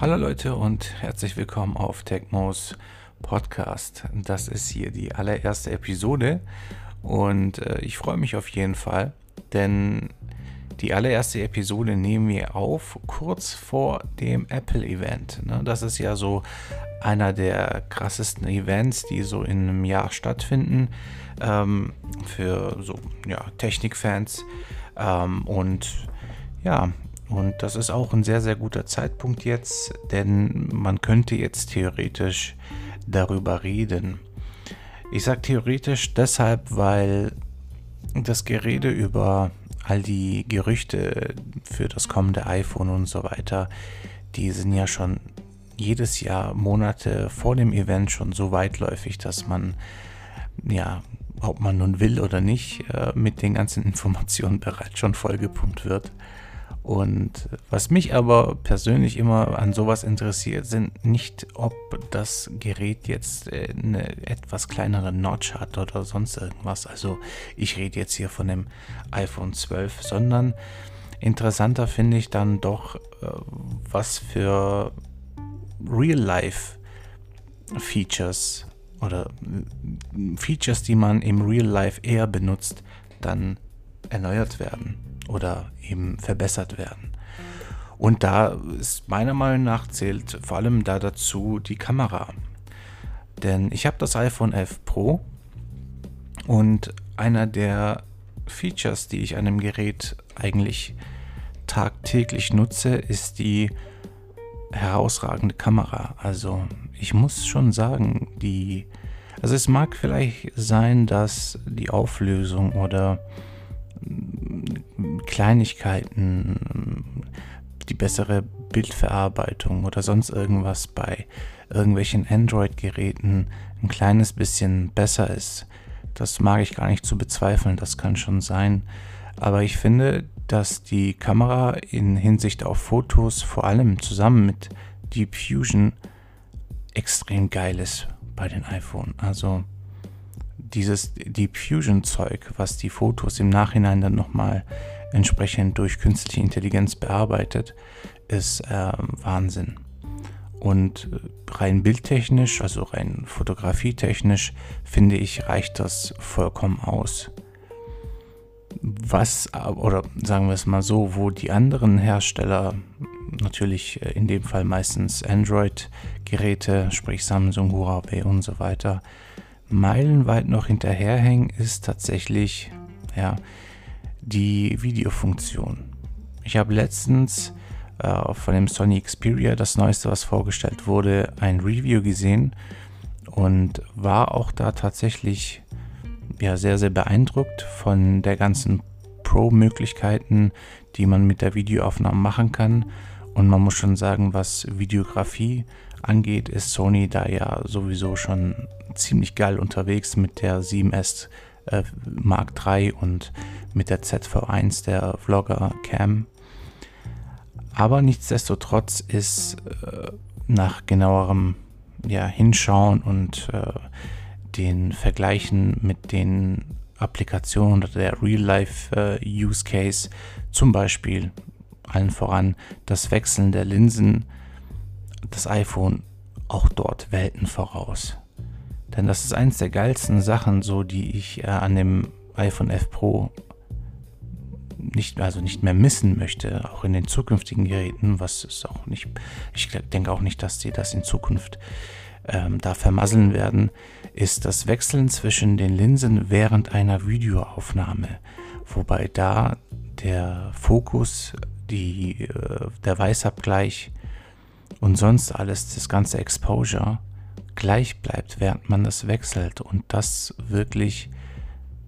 Hallo Leute und herzlich willkommen auf Techmos Podcast. Das ist hier die allererste Episode und äh, ich freue mich auf jeden Fall, denn die allererste Episode nehmen wir auf kurz vor dem Apple-Event. Ne? Das ist ja so einer der krassesten Events, die so in einem Jahr stattfinden ähm, für so ja, Technikfans. Ähm, und ja, und das ist auch ein sehr, sehr guter Zeitpunkt jetzt, denn man könnte jetzt theoretisch darüber reden. Ich sage theoretisch deshalb, weil das Gerede über all die Gerüchte für das kommende iPhone und so weiter, die sind ja schon jedes Jahr Monate vor dem Event schon so weitläufig, dass man ja, ob man nun will oder nicht, äh, mit den ganzen Informationen bereits schon vollgepumpt wird. Und was mich aber persönlich immer an sowas interessiert, sind nicht, ob das Gerät jetzt äh, eine etwas kleinere Notch hat oder sonst irgendwas. Also ich rede jetzt hier von dem iPhone 12, sondern interessanter finde ich dann doch, äh, was für Real-Life-Features oder äh, Features, die man im Real-Life eher benutzt, dann erneuert werden oder eben verbessert werden. Und da ist meiner Meinung nach zählt vor allem da dazu die Kamera. Denn ich habe das iPhone 11 Pro und einer der Features, die ich an dem Gerät eigentlich tagtäglich nutze, ist die herausragende Kamera. Also ich muss schon sagen, die, also es mag vielleicht sein, dass die Auflösung oder Kleinigkeiten, die bessere Bildverarbeitung oder sonst irgendwas bei irgendwelchen Android-Geräten ein kleines bisschen besser ist. Das mag ich gar nicht zu bezweifeln, das kann schon sein. Aber ich finde, dass die Kamera in Hinsicht auf Fotos vor allem zusammen mit Deep Fusion extrem geil ist bei den iPhone. Also dieses Deep Fusion Zeug, was die Fotos im Nachhinein dann nochmal entsprechend durch künstliche Intelligenz bearbeitet, ist äh, Wahnsinn. Und rein bildtechnisch, also rein fotografietechnisch, finde ich, reicht das vollkommen aus. Was, oder sagen wir es mal so, wo die anderen Hersteller, natürlich in dem Fall meistens Android-Geräte, sprich Samsung, Huawei und so weiter, meilenweit noch hinterherhängen, ist tatsächlich ja, die Videofunktion. Ich habe letztens äh, von dem Sony Xperia, das neueste, was vorgestellt wurde, ein Review gesehen und war auch da tatsächlich ja, sehr, sehr beeindruckt von der ganzen Pro-Möglichkeiten, die man mit der Videoaufnahme machen kann. Und man muss schon sagen, was Videografie angeht, ist Sony da ja sowieso schon ziemlich geil unterwegs mit der 7S äh, Mark III und mit der ZV1 der Vlogger Cam. Aber nichtsdestotrotz ist äh, nach genauerem ja, Hinschauen und äh, den Vergleichen mit den Applikationen oder der Real-Life-Use äh, Case, zum Beispiel allen voran das Wechseln der Linsen, das iPhone auch dort Welten voraus. Denn das ist eins der geilsten Sachen, so die ich äh, an dem iPhone F Pro nicht, also nicht mehr missen möchte, auch in den zukünftigen Geräten, was ist auch nicht, ich denke auch nicht, dass sie das in Zukunft ähm, da vermasseln werden, ist das Wechseln zwischen den Linsen während einer Videoaufnahme, wobei da der Fokus, die, äh, der Weißabgleich und sonst alles, das ganze Exposure gleich bleibt, während man das wechselt und das wirklich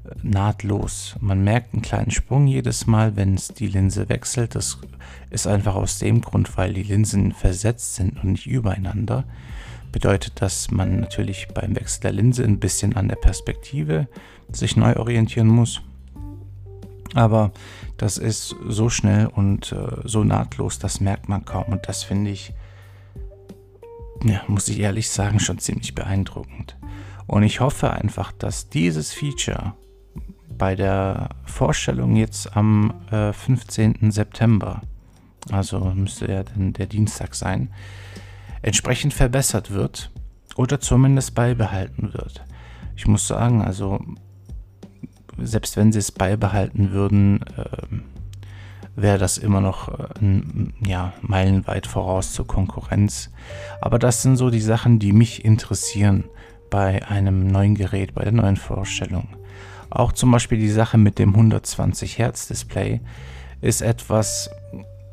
äh, nahtlos. Man merkt einen kleinen Sprung jedes Mal, wenn es die Linse wechselt. Das ist einfach aus dem Grund, weil die Linsen versetzt sind und nicht übereinander. Bedeutet, dass man natürlich beim Wechsel der Linse ein bisschen an der Perspektive sich neu orientieren muss. Aber das ist so schnell und äh, so nahtlos, das merkt man kaum. Und das finde ich ja, muss ich ehrlich sagen, schon ziemlich beeindruckend. Und ich hoffe einfach, dass dieses Feature bei der Vorstellung jetzt am äh, 15. September, also müsste ja dann der Dienstag sein, entsprechend verbessert wird oder zumindest beibehalten wird. Ich muss sagen, also selbst wenn sie es beibehalten würden, äh, wäre das immer noch äh, ein, ja, meilenweit voraus zur Konkurrenz. Aber das sind so die Sachen, die mich interessieren bei einem neuen Gerät, bei der neuen Vorstellung. Auch zum Beispiel die Sache mit dem 120 Hertz Display ist etwas,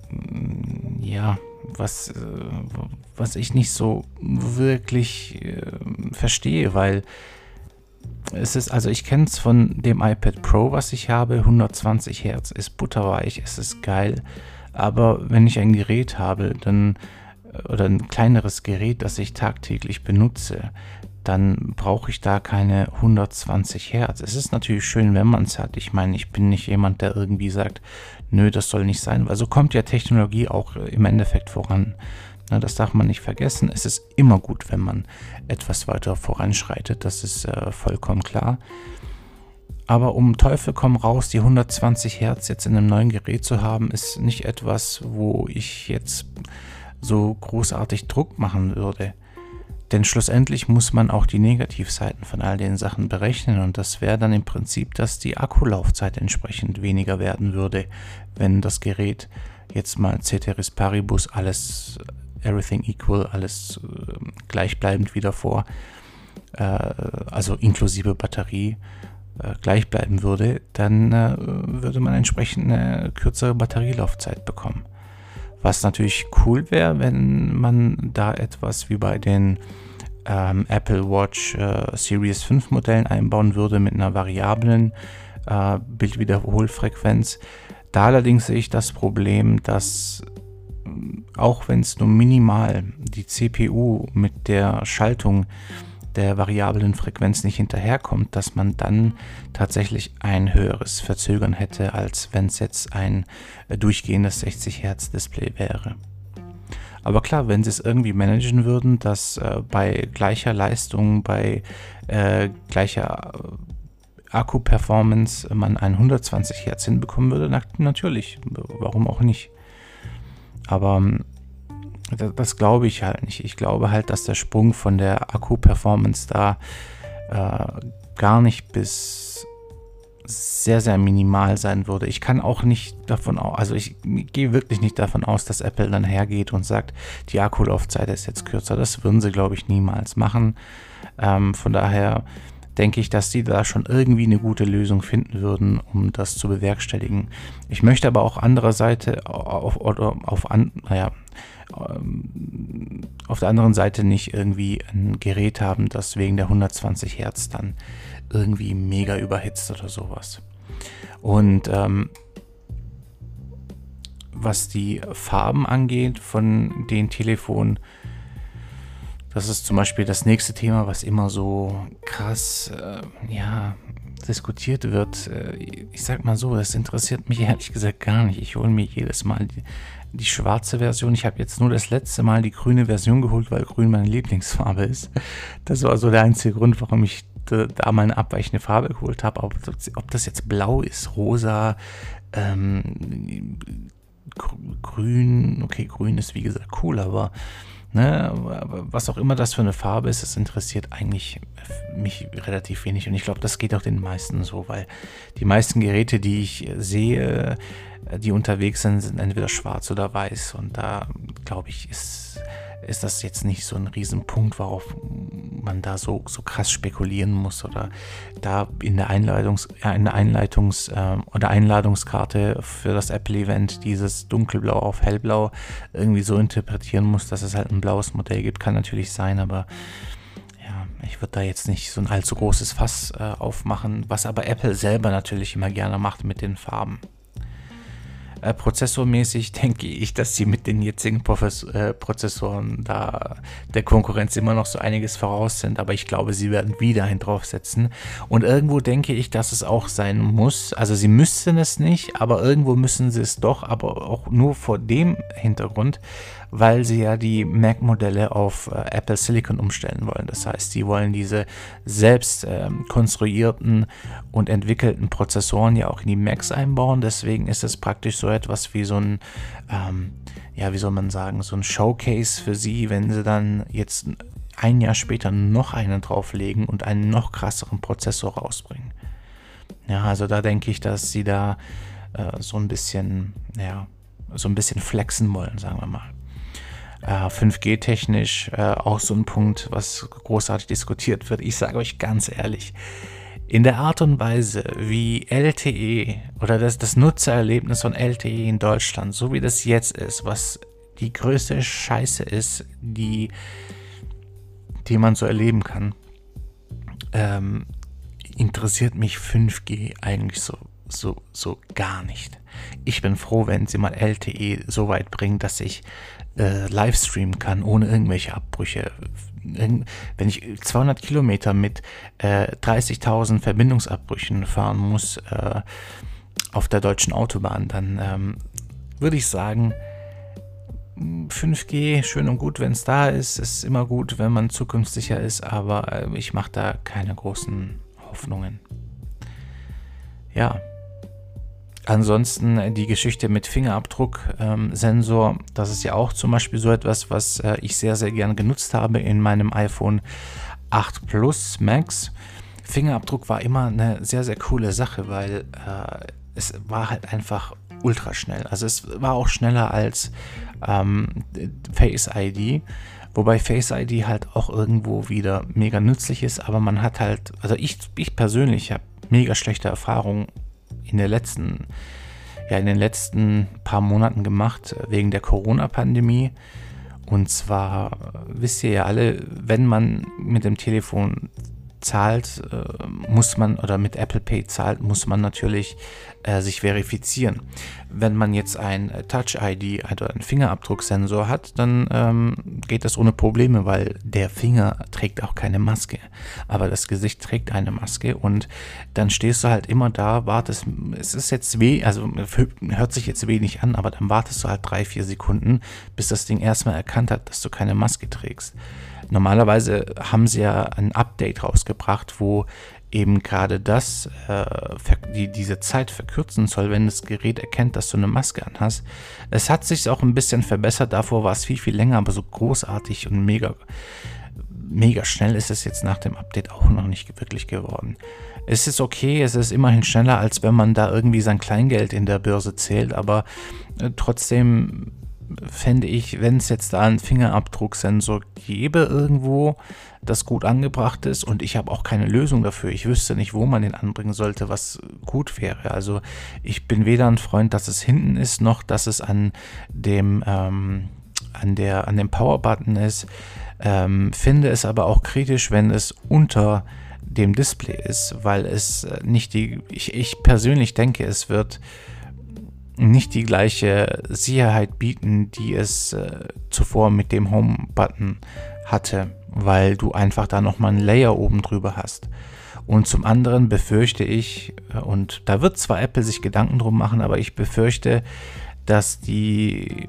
mm, ja, was, äh, was ich nicht so wirklich äh, verstehe, weil es ist, also ich kenne es von dem iPad Pro, was ich habe, 120 Hertz ist butterweich, es ist geil, aber wenn ich ein Gerät habe, dann oder ein kleineres Gerät, das ich tagtäglich benutze, dann brauche ich da keine 120 Hertz. Es ist natürlich schön, wenn man es hat. Ich meine, ich bin nicht jemand, der irgendwie sagt, nö, das soll nicht sein, weil so kommt ja Technologie auch im Endeffekt voran. Na, das darf man nicht vergessen. Es ist immer gut, wenn man etwas weiter voranschreitet. Das ist äh, vollkommen klar. Aber um Teufel komm raus, die 120 Hertz jetzt in einem neuen Gerät zu haben, ist nicht etwas, wo ich jetzt so großartig Druck machen würde. Denn schlussendlich muss man auch die Negativseiten von all den Sachen berechnen und das wäre dann im Prinzip, dass die Akkulaufzeit entsprechend weniger werden würde, wenn das Gerät jetzt mal Ceteris Paribus alles Everything Equal, alles äh, gleichbleibend wie davor, äh, also inklusive Batterie, äh, gleich bleiben würde, dann äh, würde man entsprechend eine kürzere Batterielaufzeit bekommen. Was natürlich cool wäre, wenn man da etwas wie bei den ähm, Apple Watch äh, Series 5 Modellen einbauen würde mit einer variablen äh, Bildwiederholfrequenz. Da allerdings sehe ich das Problem, dass auch wenn es nur minimal die CPU mit der Schaltung der variablen Frequenz nicht hinterherkommt, dass man dann tatsächlich ein höheres Verzögern hätte, als wenn es jetzt ein äh, durchgehendes 60 Hertz Display wäre. Aber klar, wenn sie es irgendwie managen würden, dass äh, bei gleicher Leistung, bei äh, gleicher äh, Akku-Performance man ein 120 Hertz hinbekommen würde, na, natürlich, warum auch nicht. Aber ähm, das, das glaube ich halt nicht. Ich glaube halt, dass der Sprung von der Akku-Performance da äh, gar nicht bis sehr, sehr minimal sein würde. Ich kann auch nicht davon aus, also ich gehe wirklich nicht davon aus, dass Apple dann hergeht und sagt, die Akkulaufzeit ist jetzt kürzer. Das würden sie, glaube ich, niemals machen. Ähm, von daher denke ich, dass die da schon irgendwie eine gute Lösung finden würden, um das zu bewerkstelligen. Ich möchte aber auch andererseits auf, auf, an, naja, ähm, auf der anderen Seite nicht irgendwie ein Gerät haben, das wegen der 120 Hertz dann irgendwie mega überhitzt oder sowas. Und ähm, was die Farben angeht von den Telefonen, das ist zum Beispiel das nächste Thema, was immer so krass, äh, ja, diskutiert wird. Äh, ich sag mal so, das interessiert mich ehrlich gesagt gar nicht. Ich hole mir jedes Mal die, die schwarze Version. Ich habe jetzt nur das letzte Mal die grüne Version geholt, weil grün meine Lieblingsfarbe ist. Das war so der einzige Grund, warum ich da mal eine abweichende Farbe geholt habe. Ob, ob das jetzt blau ist, rosa, ähm, grün, okay, grün ist wie gesagt cool, aber Ne, was auch immer das für eine Farbe ist, das interessiert eigentlich mich relativ wenig. Und ich glaube, das geht auch den meisten so, weil die meisten Geräte, die ich sehe, die unterwegs sind, sind entweder schwarz oder weiß. Und da, glaube ich, ist ist das jetzt nicht so ein Riesenpunkt, worauf man da so, so krass spekulieren muss oder da in der Einleitungs, in der Einleitungs- äh, oder Einladungskarte für das Apple-Event dieses dunkelblau auf hellblau irgendwie so interpretieren muss, dass es halt ein blaues Modell gibt, kann natürlich sein, aber ich würde da jetzt nicht so ein allzu großes Fass äh, aufmachen, was aber Apple selber natürlich immer gerne macht mit den Farben. Äh, prozessormäßig denke ich, dass sie mit den jetzigen Profes äh, Prozessoren da der Konkurrenz immer noch so einiges voraus sind, aber ich glaube, sie werden wieder einen draufsetzen. Und irgendwo denke ich, dass es auch sein muss. Also sie müssten es nicht, aber irgendwo müssen sie es doch, aber auch nur vor dem Hintergrund, weil sie ja die Mac-Modelle auf äh, Apple Silicon umstellen wollen. Das heißt, sie wollen diese selbst äh, konstruierten und entwickelten Prozessoren ja auch in die Macs einbauen. Deswegen ist es praktisch so etwas wie so ein, ähm, ja, wie soll man sagen, so ein Showcase für sie, wenn sie dann jetzt ein Jahr später noch einen drauflegen und einen noch krasseren Prozessor rausbringen. Ja, also da denke ich, dass sie da äh, so ein bisschen, ja, so ein bisschen flexen wollen, sagen wir mal. Äh, 5G-technisch äh, auch so ein Punkt, was großartig diskutiert wird. Ich sage euch ganz ehrlich, in der Art und Weise, wie LTE oder das, das Nutzererlebnis von LTE in Deutschland, so wie das jetzt ist, was die größte Scheiße ist, die, die man so erleben kann, ähm, interessiert mich 5G eigentlich so, so, so gar nicht. Ich bin froh, wenn sie mal LTE so weit bringen, dass ich äh, live streamen kann, ohne irgendwelche Abbrüche. Wenn ich 200 Kilometer mit äh, 30.000 Verbindungsabbrüchen fahren muss äh, auf der deutschen Autobahn, dann ähm, würde ich sagen, 5G, schön und gut, wenn es da ist, ist immer gut, wenn man zukunftssicher ist, aber äh, ich mache da keine großen Hoffnungen. Ja. Ansonsten äh, die Geschichte mit Fingerabdrucksensor, ähm, das ist ja auch zum Beispiel so etwas, was äh, ich sehr, sehr gern genutzt habe in meinem iPhone 8 Plus Max. Fingerabdruck war immer eine sehr, sehr coole Sache, weil äh, es war halt einfach ultra schnell. Also es war auch schneller als ähm, Face ID. Wobei Face ID halt auch irgendwo wieder mega nützlich ist, aber man hat halt, also ich, ich persönlich habe mega schlechte Erfahrungen in der letzten, ja, in den letzten paar Monaten gemacht wegen der Corona-Pandemie. Und zwar wisst ihr ja alle, wenn man mit dem Telefon zahlt, äh, muss man oder mit Apple Pay zahlt, muss man natürlich äh, sich verifizieren. Wenn man jetzt ein Touch-ID oder also einen Fingerabdrucksensor hat, dann ähm, geht das ohne Probleme, weil der Finger trägt auch keine Maske. Aber das Gesicht trägt eine Maske und dann stehst du halt immer da, wartest, es ist jetzt weh, also hört sich jetzt wenig an, aber dann wartest du halt drei, vier Sekunden, bis das Ding erstmal erkannt hat, dass du keine Maske trägst. Normalerweise haben sie ja ein Update rausgebracht, wo eben gerade das, äh, die, diese Zeit verkürzen soll, wenn das Gerät erkennt, dass du eine Maske anhast. Es hat sich auch ein bisschen verbessert, davor war es viel, viel länger, aber so großartig und mega, mega schnell ist es jetzt nach dem Update auch noch nicht wirklich geworden. Es ist okay, es ist immerhin schneller, als wenn man da irgendwie sein Kleingeld in der Börse zählt, aber äh, trotzdem fände ich, wenn es jetzt da einen Fingerabdrucksensor gäbe irgendwo, das gut angebracht ist und ich habe auch keine Lösung dafür. Ich wüsste nicht, wo man den anbringen sollte, was gut wäre. Also ich bin weder ein Freund, dass es hinten ist, noch dass es an dem, ähm, an der, an dem Power-Button ist. Ähm, finde es aber auch kritisch, wenn es unter dem Display ist, weil es nicht die, ich, ich persönlich denke, es wird nicht die gleiche Sicherheit bieten, die es äh, zuvor mit dem Home-Button hatte, weil du einfach da nochmal ein Layer oben drüber hast. Und zum anderen befürchte ich, äh, und da wird zwar Apple sich Gedanken drum machen, aber ich befürchte, dass die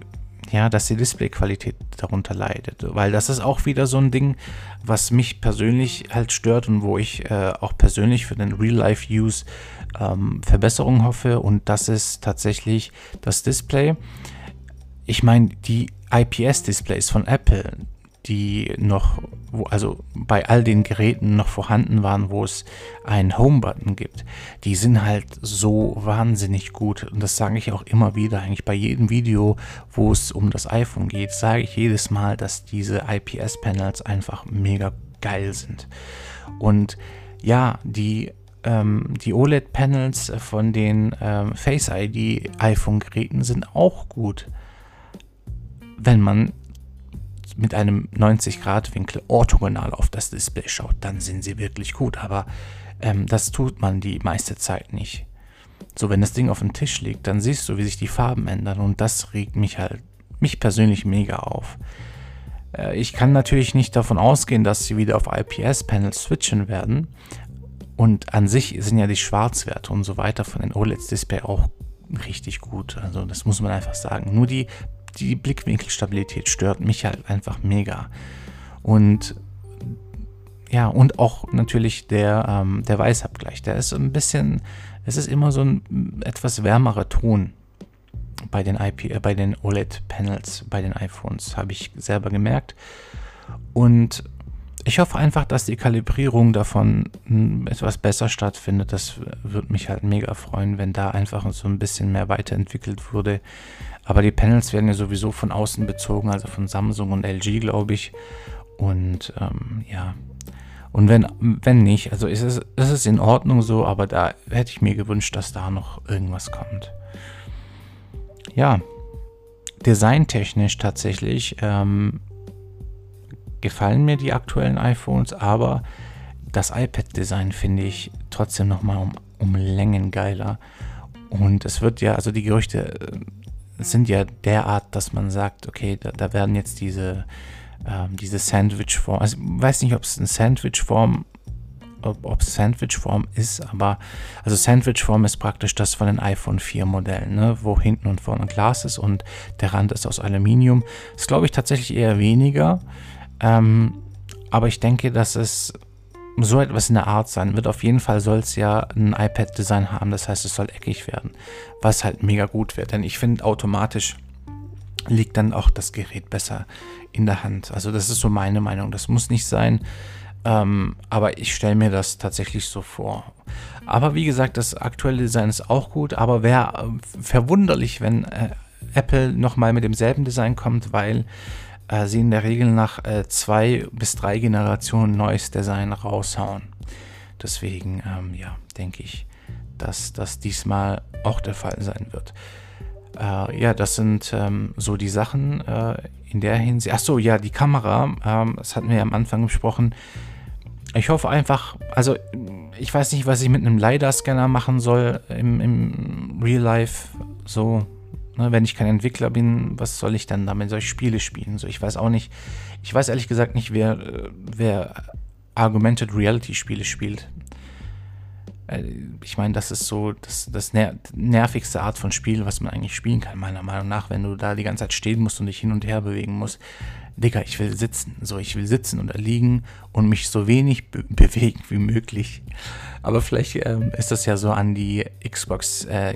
ja, dass die Displayqualität darunter leidet. Weil das ist auch wieder so ein Ding, was mich persönlich halt stört und wo ich äh, auch persönlich für den Real-Life-Use ähm, Verbesserungen hoffe. Und das ist tatsächlich das Display. Ich meine, die IPS-Displays von Apple, die noch, also bei all den Geräten noch vorhanden waren, wo es einen Home-Button gibt, die sind halt so wahnsinnig gut. Und das sage ich auch immer wieder, eigentlich bei jedem Video, wo es um das iPhone geht, sage ich jedes Mal, dass diese IPS-Panels einfach mega geil sind. Und ja, die ähm, die OLED-Panels von den ähm, Face ID iPhone-Geräten sind auch gut, wenn man mit einem 90-Grad-Winkel orthogonal auf das Display schaut, dann sind sie wirklich gut. Aber ähm, das tut man die meiste Zeit nicht. So, wenn das Ding auf dem Tisch liegt, dann siehst du, wie sich die Farben ändern und das regt mich halt, mich persönlich mega auf. Äh, ich kann natürlich nicht davon ausgehen, dass sie wieder auf IPS-Panels switchen werden. Und an sich sind ja die Schwarzwerte und so weiter von den OLED-Display auch richtig gut. Also das muss man einfach sagen. Nur die die Blickwinkelstabilität stört mich halt einfach mega. Und ja, und auch natürlich der, ähm, der Weißabgleich. Der ist ein bisschen, es ist immer so ein etwas wärmerer Ton. bei den, IP, äh, bei den OLED-Panels, bei den iPhones, habe ich selber gemerkt. Und ich hoffe einfach, dass die Kalibrierung davon hm, etwas besser stattfindet. Das würde mich halt mega freuen, wenn da einfach so ein bisschen mehr weiterentwickelt würde. Aber die Panels werden ja sowieso von außen bezogen, also von Samsung und LG, glaube ich. Und ähm, ja, und wenn, wenn nicht, also ist es, ist es in Ordnung so, aber da hätte ich mir gewünscht, dass da noch irgendwas kommt. Ja, designtechnisch tatsächlich ähm, gefallen mir die aktuellen iPhones, aber das iPad-Design finde ich trotzdem nochmal um, um Längen geiler. Und es wird ja, also die Gerüchte äh, sind ja derart, dass man sagt, okay, da, da werden jetzt diese ähm, diese Sandwich-Form. Also ich weiß nicht, ob es eine Sandwich-Form ob es Sandwich-Form ist, aber also Sandwich-Form ist praktisch das von den iPhone 4 Modellen, ne, wo hinten und vorne Glas ist und der Rand ist aus Aluminium. Das glaube ich tatsächlich eher weniger, ähm, aber ich denke, dass es so etwas in der Art sein wird. Auf jeden Fall soll es ja ein iPad-Design haben, das heißt, es soll eckig werden, was halt mega gut wird, denn ich finde automatisch liegt dann auch das Gerät besser in der Hand. Also das ist so meine Meinung. Das muss nicht sein, ähm, aber ich stelle mir das tatsächlich so vor. Aber wie gesagt, das aktuelle Design ist auch gut, aber wäre äh, verwunderlich, wenn äh, Apple nochmal mit demselben Design kommt, weil sie in der Regel nach äh, zwei bis drei Generationen neues Design raushauen. Deswegen, ähm, ja, denke ich, dass das diesmal auch der Fall sein wird. Äh, ja, das sind ähm, so die Sachen äh, in der Hinsicht. Achso, ja, die Kamera, ähm, das hatten wir ja am Anfang besprochen. Ich hoffe einfach, also ich weiß nicht, was ich mit einem LiDAR-Scanner machen soll im, im Real Life. So, ne, wenn ich kein Entwickler bin, was soll ich dann damit? Soll ich Spiele spielen? So, ich weiß auch nicht. Ich weiß ehrlich gesagt nicht, wer, äh, wer Argumented Reality Spiele spielt. Äh, ich meine, das ist so das, das ner nervigste Art von Spiel, was man eigentlich spielen kann, meiner Meinung nach, wenn du da die ganze Zeit stehen musst und dich hin und her bewegen musst. Digga, ich will sitzen. So, ich will sitzen oder liegen und mich so wenig be bewegen wie möglich. Aber vielleicht ähm, ist das ja so an die Xbox äh,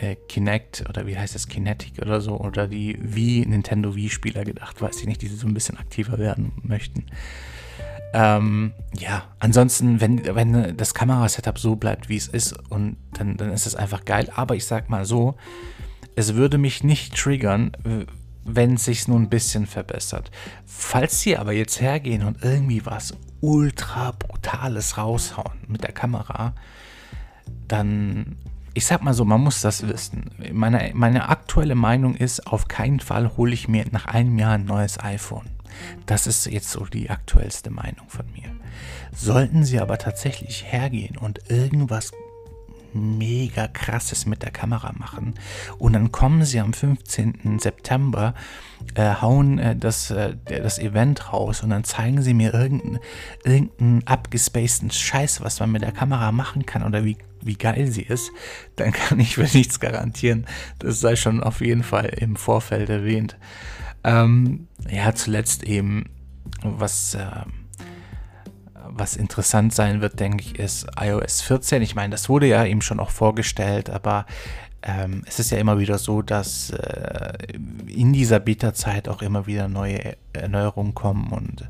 äh, Kinect oder wie heißt das, Kinetic oder so, oder die Wii, Nintendo Wii-Spieler gedacht, weiß ich nicht, die so ein bisschen aktiver werden möchten. Ähm, ja, ansonsten, wenn, wenn das Kamerasetup so bleibt, wie es ist, und dann, dann ist es einfach geil. Aber ich sag mal so, es würde mich nicht triggern, wenn es sich nur ein bisschen verbessert. Falls sie aber jetzt hergehen und irgendwie was ultra brutales raushauen mit der Kamera, dann, ich sag mal so, man muss das wissen. Meine, meine aktuelle Meinung ist, auf keinen Fall hole ich mir nach einem Jahr ein neues iPhone. Das ist jetzt so die aktuellste Meinung von mir. Sollten Sie aber tatsächlich hergehen und irgendwas mega krasses mit der Kamera machen und dann kommen sie am 15. September, äh, hauen äh, das, äh, das Event raus und dann zeigen sie mir irgendeinen irgendein abgespaceden Scheiß, was man mit der Kamera machen kann oder wie, wie geil sie ist, dann kann ich für nichts garantieren. Das sei schon auf jeden Fall im Vorfeld erwähnt. Ähm, ja, zuletzt eben, was, äh, was interessant sein wird, denke ich, ist iOS 14. Ich meine, das wurde ja eben schon auch vorgestellt, aber ähm, es ist ja immer wieder so, dass äh, in dieser Beta-Zeit auch immer wieder neue Erneuerungen kommen und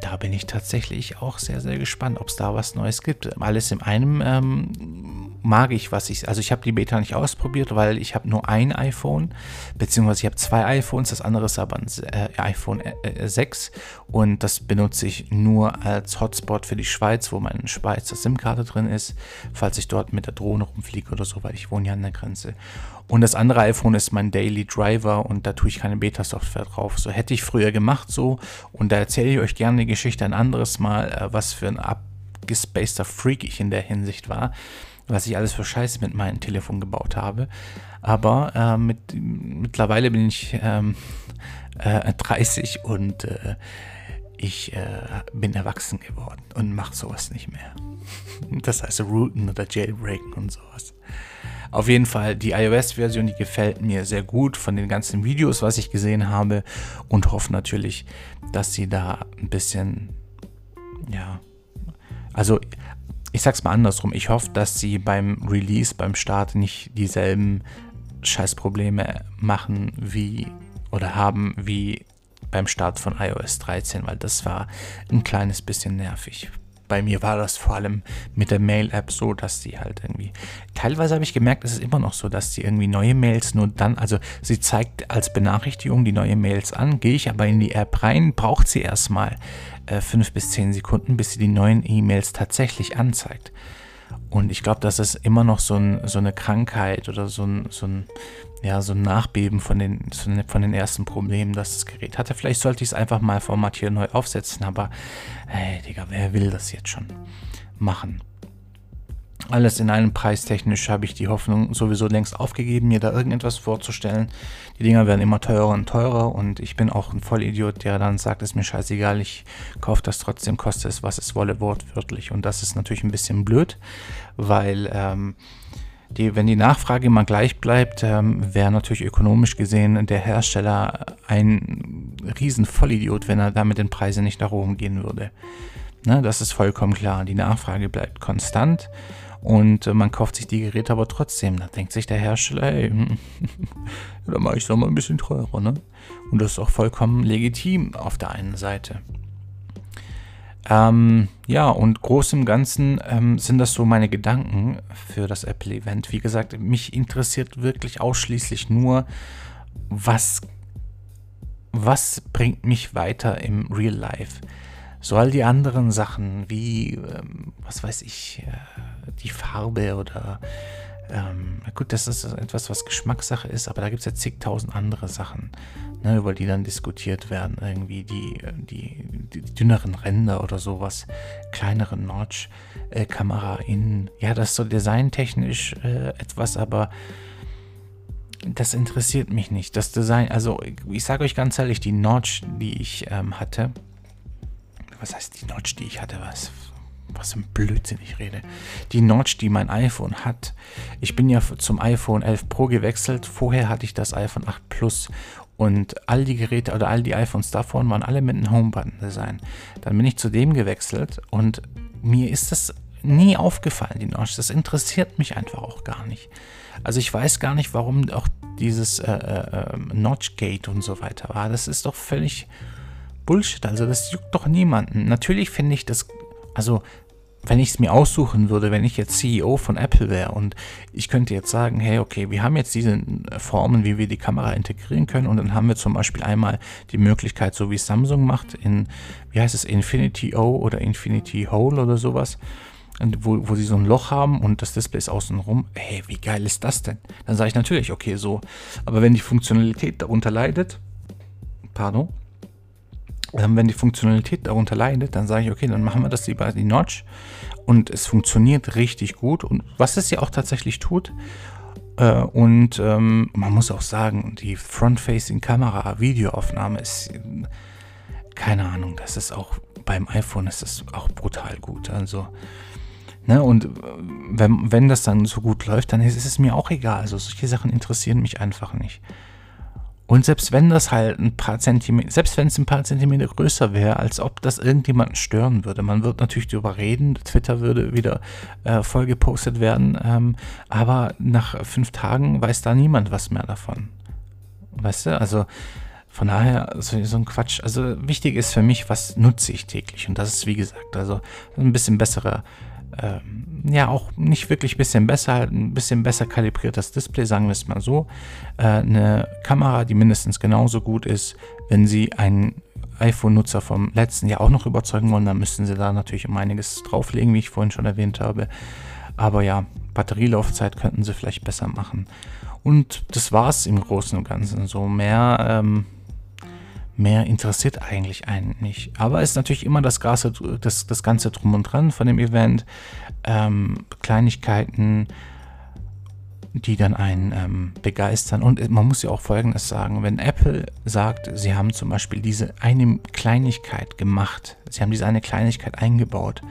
da bin ich tatsächlich auch sehr, sehr gespannt, ob es da was Neues gibt. Alles in einem ähm, mag ich, was ich. Also ich habe die Beta nicht ausprobiert, weil ich habe nur ein iPhone, beziehungsweise ich habe zwei iPhones, das andere ist aber ein äh, iPhone äh, 6 und das benutze ich nur als Hotspot für die Schweiz, wo meine Schweizer SIM-Karte drin ist, falls ich dort mit der Drohne rumfliege oder so, weil ich wohne ja an der Grenze. Und das andere iPhone ist mein Daily Driver und da tue ich keine Beta-Software drauf. So hätte ich früher gemacht so und da erzähle ich euch gerne die Geschichte ein anderes Mal, äh, was für ein abgespaceter Freak ich in der Hinsicht war, was ich alles für Scheiße mit meinem Telefon gebaut habe. Aber äh, mit, mittlerweile bin ich ähm, äh, 30 und äh, ich äh, bin erwachsen geworden und mache sowas nicht mehr. Das heißt Rooten oder Jailbreaken und sowas. Auf jeden Fall die iOS-Version, die gefällt mir sehr gut von den ganzen Videos, was ich gesehen habe und hoffe natürlich, dass sie da ein bisschen, ja, also ich sag's mal andersrum, ich hoffe, dass sie beim Release, beim Start nicht dieselben Scheißprobleme machen wie oder haben wie beim Start von iOS 13, weil das war ein kleines bisschen nervig. Bei mir war das vor allem mit der Mail-App so, dass sie halt irgendwie. Teilweise habe ich gemerkt, es ist immer noch so, dass sie irgendwie neue Mails nur dann, also sie zeigt als Benachrichtigung die neue Mails an, gehe ich aber in die App rein, braucht sie erstmal äh, fünf bis zehn Sekunden, bis sie die neuen E-Mails tatsächlich anzeigt. Und ich glaube, das ist immer noch so, ein, so eine Krankheit oder so ein, so ein, ja, so ein Nachbeben von den, von den ersten Problemen, das das Gerät hatte. Vielleicht sollte ich es einfach mal formatieren, neu aufsetzen, aber hey, Digga, wer will das jetzt schon machen? Alles in allem preistechnisch habe ich die Hoffnung sowieso längst aufgegeben, mir da irgendetwas vorzustellen. Die Dinger werden immer teurer und teurer und ich bin auch ein Vollidiot, der dann sagt, ist mir scheißegal, ich kaufe das trotzdem, koste es, was es wolle, wortwörtlich. Und das ist natürlich ein bisschen blöd, weil ähm, die, wenn die Nachfrage immer gleich bleibt, ähm, wäre natürlich ökonomisch gesehen der Hersteller ein riesen Vollidiot, wenn er damit den Preise nicht nach oben gehen würde. Ne, das ist vollkommen klar. Die Nachfrage bleibt konstant und äh, man kauft sich die Geräte aber trotzdem. Da denkt sich der Hersteller, ey, da mache ich es doch mal ein bisschen teurer. Ne? Und das ist auch vollkommen legitim auf der einen Seite. Ähm, ja, und groß im Ganzen ähm, sind das so meine Gedanken für das Apple-Event. Wie gesagt, mich interessiert wirklich ausschließlich nur, was, was bringt mich weiter im Real Life. So all die anderen Sachen wie, ähm, was weiß ich, äh, die Farbe oder ähm, gut, das ist etwas, was Geschmackssache ist, aber da gibt es ja zigtausend andere Sachen, ne, über die dann diskutiert werden. Irgendwie die, die, die dünneren Ränder oder sowas, kleinere Notch-Kamera in. Ja, das ist so designtechnisch äh, etwas, aber das interessiert mich nicht. Das Design, also ich sage euch ganz ehrlich, die Notch, die ich ähm, hatte, was heißt die Notch, die ich hatte, was, was ein Blödsinn ich rede. Die Notch, die mein iPhone hat. Ich bin ja zum iPhone 11 Pro gewechselt. Vorher hatte ich das iPhone 8 Plus und all die Geräte oder all die iPhones davon waren alle mit einem Home-Button-Design. Dann bin ich zu dem gewechselt und mir ist das nie aufgefallen, die Notch. Das interessiert mich einfach auch gar nicht. Also ich weiß gar nicht, warum auch dieses äh, äh, ähm, Notch-Gate und so weiter war. Das ist doch völlig Bullshit. Also das juckt doch niemanden. Natürlich finde ich das, also wenn ich es mir aussuchen würde, wenn ich jetzt CEO von Apple wäre und ich könnte jetzt sagen, hey, okay, wir haben jetzt diese Formen, wie wir die Kamera integrieren können und dann haben wir zum Beispiel einmal die Möglichkeit, so wie Samsung macht, in, wie heißt es, Infinity O oder Infinity Hole oder sowas, wo, wo sie so ein Loch haben und das Display ist außen rum. Hey, wie geil ist das denn? Dann sage ich natürlich, okay, so. Aber wenn die Funktionalität darunter leidet, pardon, ähm, wenn die Funktionalität darunter leidet, dann sage ich, okay, dann machen wir das lieber die Notch und es funktioniert richtig gut und was es ja auch tatsächlich tut. Äh, und ähm, man muss auch sagen, die Front-Facing-Kamera, Videoaufnahme ist, keine Ahnung, das ist auch beim iPhone ist das auch brutal gut. Also, ne, und äh, wenn, wenn das dann so gut läuft, dann ist es mir auch egal. Also solche Sachen interessieren mich einfach nicht. Und selbst wenn das halt ein paar Zentimeter, selbst wenn es ein paar Zentimeter größer wäre, als ob das irgendjemanden stören würde. Man wird natürlich darüber reden, Twitter würde wieder äh, voll gepostet werden, ähm, aber nach fünf Tagen weiß da niemand was mehr davon. Weißt du, also von daher so, so ein Quatsch. Also wichtig ist für mich, was nutze ich täglich. Und das ist, wie gesagt, also ein bisschen besserer ähm, ja auch nicht wirklich ein bisschen besser, ein bisschen besser kalibriertes Display, sagen wir es mal so. Äh, eine Kamera, die mindestens genauso gut ist, wenn Sie einen iPhone-Nutzer vom letzten Jahr auch noch überzeugen wollen, dann müssten Sie da natürlich um einiges drauflegen, wie ich vorhin schon erwähnt habe. Aber ja, Batterielaufzeit könnten Sie vielleicht besser machen. Und das war es im Großen und Ganzen. So mehr ähm, mehr interessiert eigentlich einen nicht. Aber es ist natürlich immer das, Ganze, das, das Ganze drum und dran von dem Event. Ähm, Kleinigkeiten, die dann einen ähm, begeistern. Und man muss ja auch Folgendes sagen, wenn Apple sagt, sie haben zum Beispiel diese eine Kleinigkeit gemacht, sie haben diese eine Kleinigkeit eingebaut,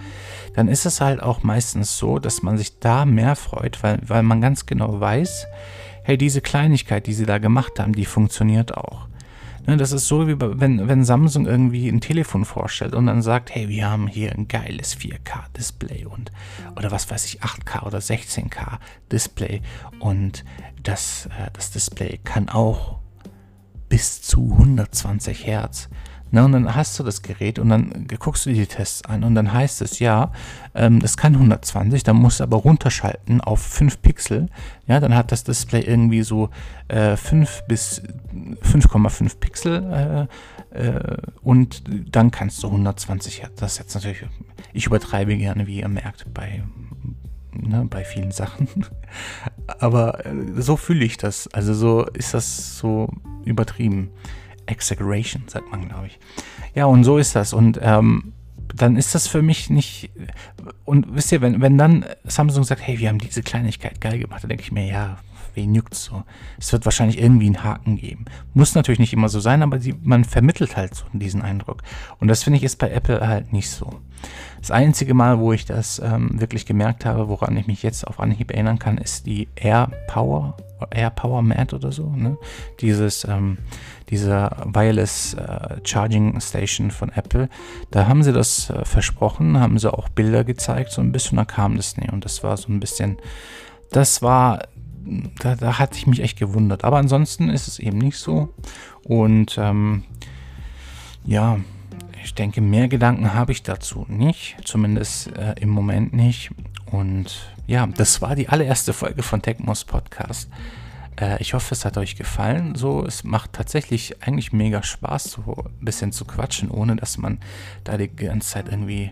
dann ist es halt auch meistens so, dass man sich da mehr freut, weil, weil man ganz genau weiß, hey, diese Kleinigkeit, die sie da gemacht haben, die funktioniert auch. Ne, das ist so, wie wenn, wenn Samsung irgendwie ein Telefon vorstellt und dann sagt, hey, wir haben hier ein geiles 4K-Display und oder was weiß ich, 8K oder 16K-Display und das, äh, das Display kann auch bis zu 120 Hertz. Ne, und dann hast du das Gerät und dann guckst du die Tests an und dann heißt es, ja, ähm, das kann 120, dann musst du aber runterschalten auf 5 Pixel. Ja, dann hat das Display irgendwie so äh, 5 bis 5,5 Pixel äh, äh, und dann kannst du 120 Hertz. Das ist jetzt natürlich, ich übertreibe gerne, wie ihr merkt, bei, ne, bei vielen Sachen. aber äh, so fühle ich das. Also so ist das so übertrieben. Exaggeration, sagt man, glaube ich. Ja, und so ist das. Und ähm, dann ist das für mich nicht. Und wisst ihr, wenn, wenn dann Samsung sagt, hey, wir haben diese Kleinigkeit geil gemacht, dann denke ich mir, ja, wen juckt's so? Es wird wahrscheinlich irgendwie einen Haken geben. Muss natürlich nicht immer so sein, aber die, man vermittelt halt so diesen Eindruck. Und das finde ich ist bei Apple halt nicht so. Das einzige Mal, wo ich das ähm, wirklich gemerkt habe, woran ich mich jetzt auf Anhieb erinnern kann, ist die Air Power, Air Power Mat oder so. Ne? Dieses, ähm, diese Wireless äh, Charging Station von Apple. Da haben sie das äh, versprochen, haben sie auch Bilder gezeigt, so ein bisschen, da kam das nicht. Und das war so ein bisschen, das war da, da hatte ich mich echt gewundert. Aber ansonsten ist es eben nicht so. Und ähm, ja, ich denke, mehr Gedanken habe ich dazu nicht. Zumindest äh, im Moment nicht. Und ja, das war die allererste Folge von Tecmos Podcast. Äh, ich hoffe, es hat euch gefallen. So, es macht tatsächlich eigentlich mega Spaß, so ein bisschen zu quatschen, ohne dass man da die ganze Zeit irgendwie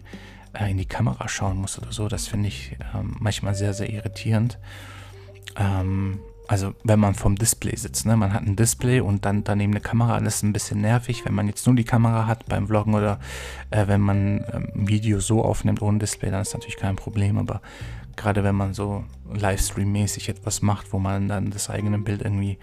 äh, in die Kamera schauen muss oder so. Das finde ich ähm, manchmal sehr, sehr irritierend. Ähm, also wenn man vom Display sitzt, ne? man hat ein Display und dann daneben eine Kamera, das ist ein bisschen nervig, wenn man jetzt nur die Kamera hat beim Vloggen oder äh, wenn man ähm, ein Video so aufnimmt ohne Display, dann ist natürlich kein Problem, aber gerade wenn man so Livestream-mäßig etwas macht, wo man dann das eigene Bild irgendwie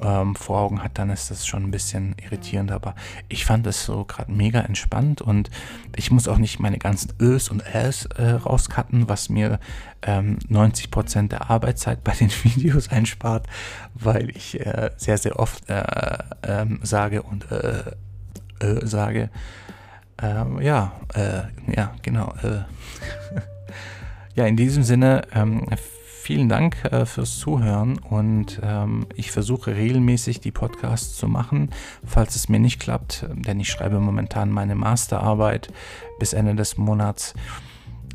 ähm, vor Augen hat, dann ist das schon ein bisschen irritierend. Aber ich fand es so gerade mega entspannt und ich muss auch nicht meine ganzen Ös und Äs äh, rauscutten, was mir ähm, 90% der Arbeitszeit bei den Videos einspart, weil ich äh, sehr, sehr oft äh, ähm, sage und äh, äh, sage. Ähm, ja, äh, ja, genau. ja, in diesem Sinne, ähm, vielen Dank äh, fürs Zuhören und ähm, ich versuche regelmäßig die Podcasts zu machen, falls es mir nicht klappt, denn ich schreibe momentan meine Masterarbeit bis Ende des Monats.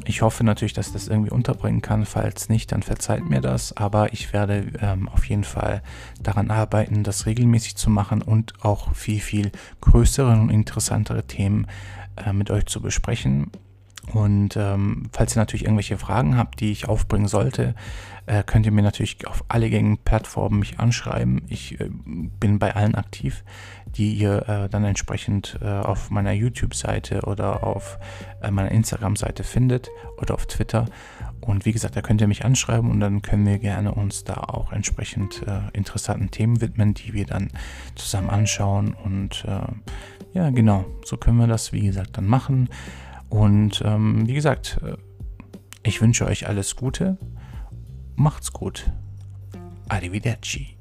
Ich hoffe natürlich, dass ich das irgendwie unterbringen kann. Falls nicht, dann verzeiht mir das. Aber ich werde ähm, auf jeden Fall daran arbeiten, das regelmäßig zu machen und auch viel, viel größere und interessantere Themen äh, mit euch zu besprechen. Und ähm, falls ihr natürlich irgendwelche Fragen habt, die ich aufbringen sollte, äh, könnt ihr mir natürlich auf alle gängigen Plattformen mich anschreiben. Ich äh, bin bei allen aktiv, die ihr äh, dann entsprechend äh, auf meiner YouTube-Seite oder auf äh, meiner Instagram-Seite findet oder auf Twitter. Und wie gesagt, da könnt ihr mich anschreiben und dann können wir gerne uns da auch entsprechend äh, interessanten Themen widmen, die wir dann zusammen anschauen. Und ja, genau, so können wir das, wie gesagt, dann machen. Und ähm, wie gesagt, äh, ich wünsche euch alles Gute. Macht's gut. Arrivederci.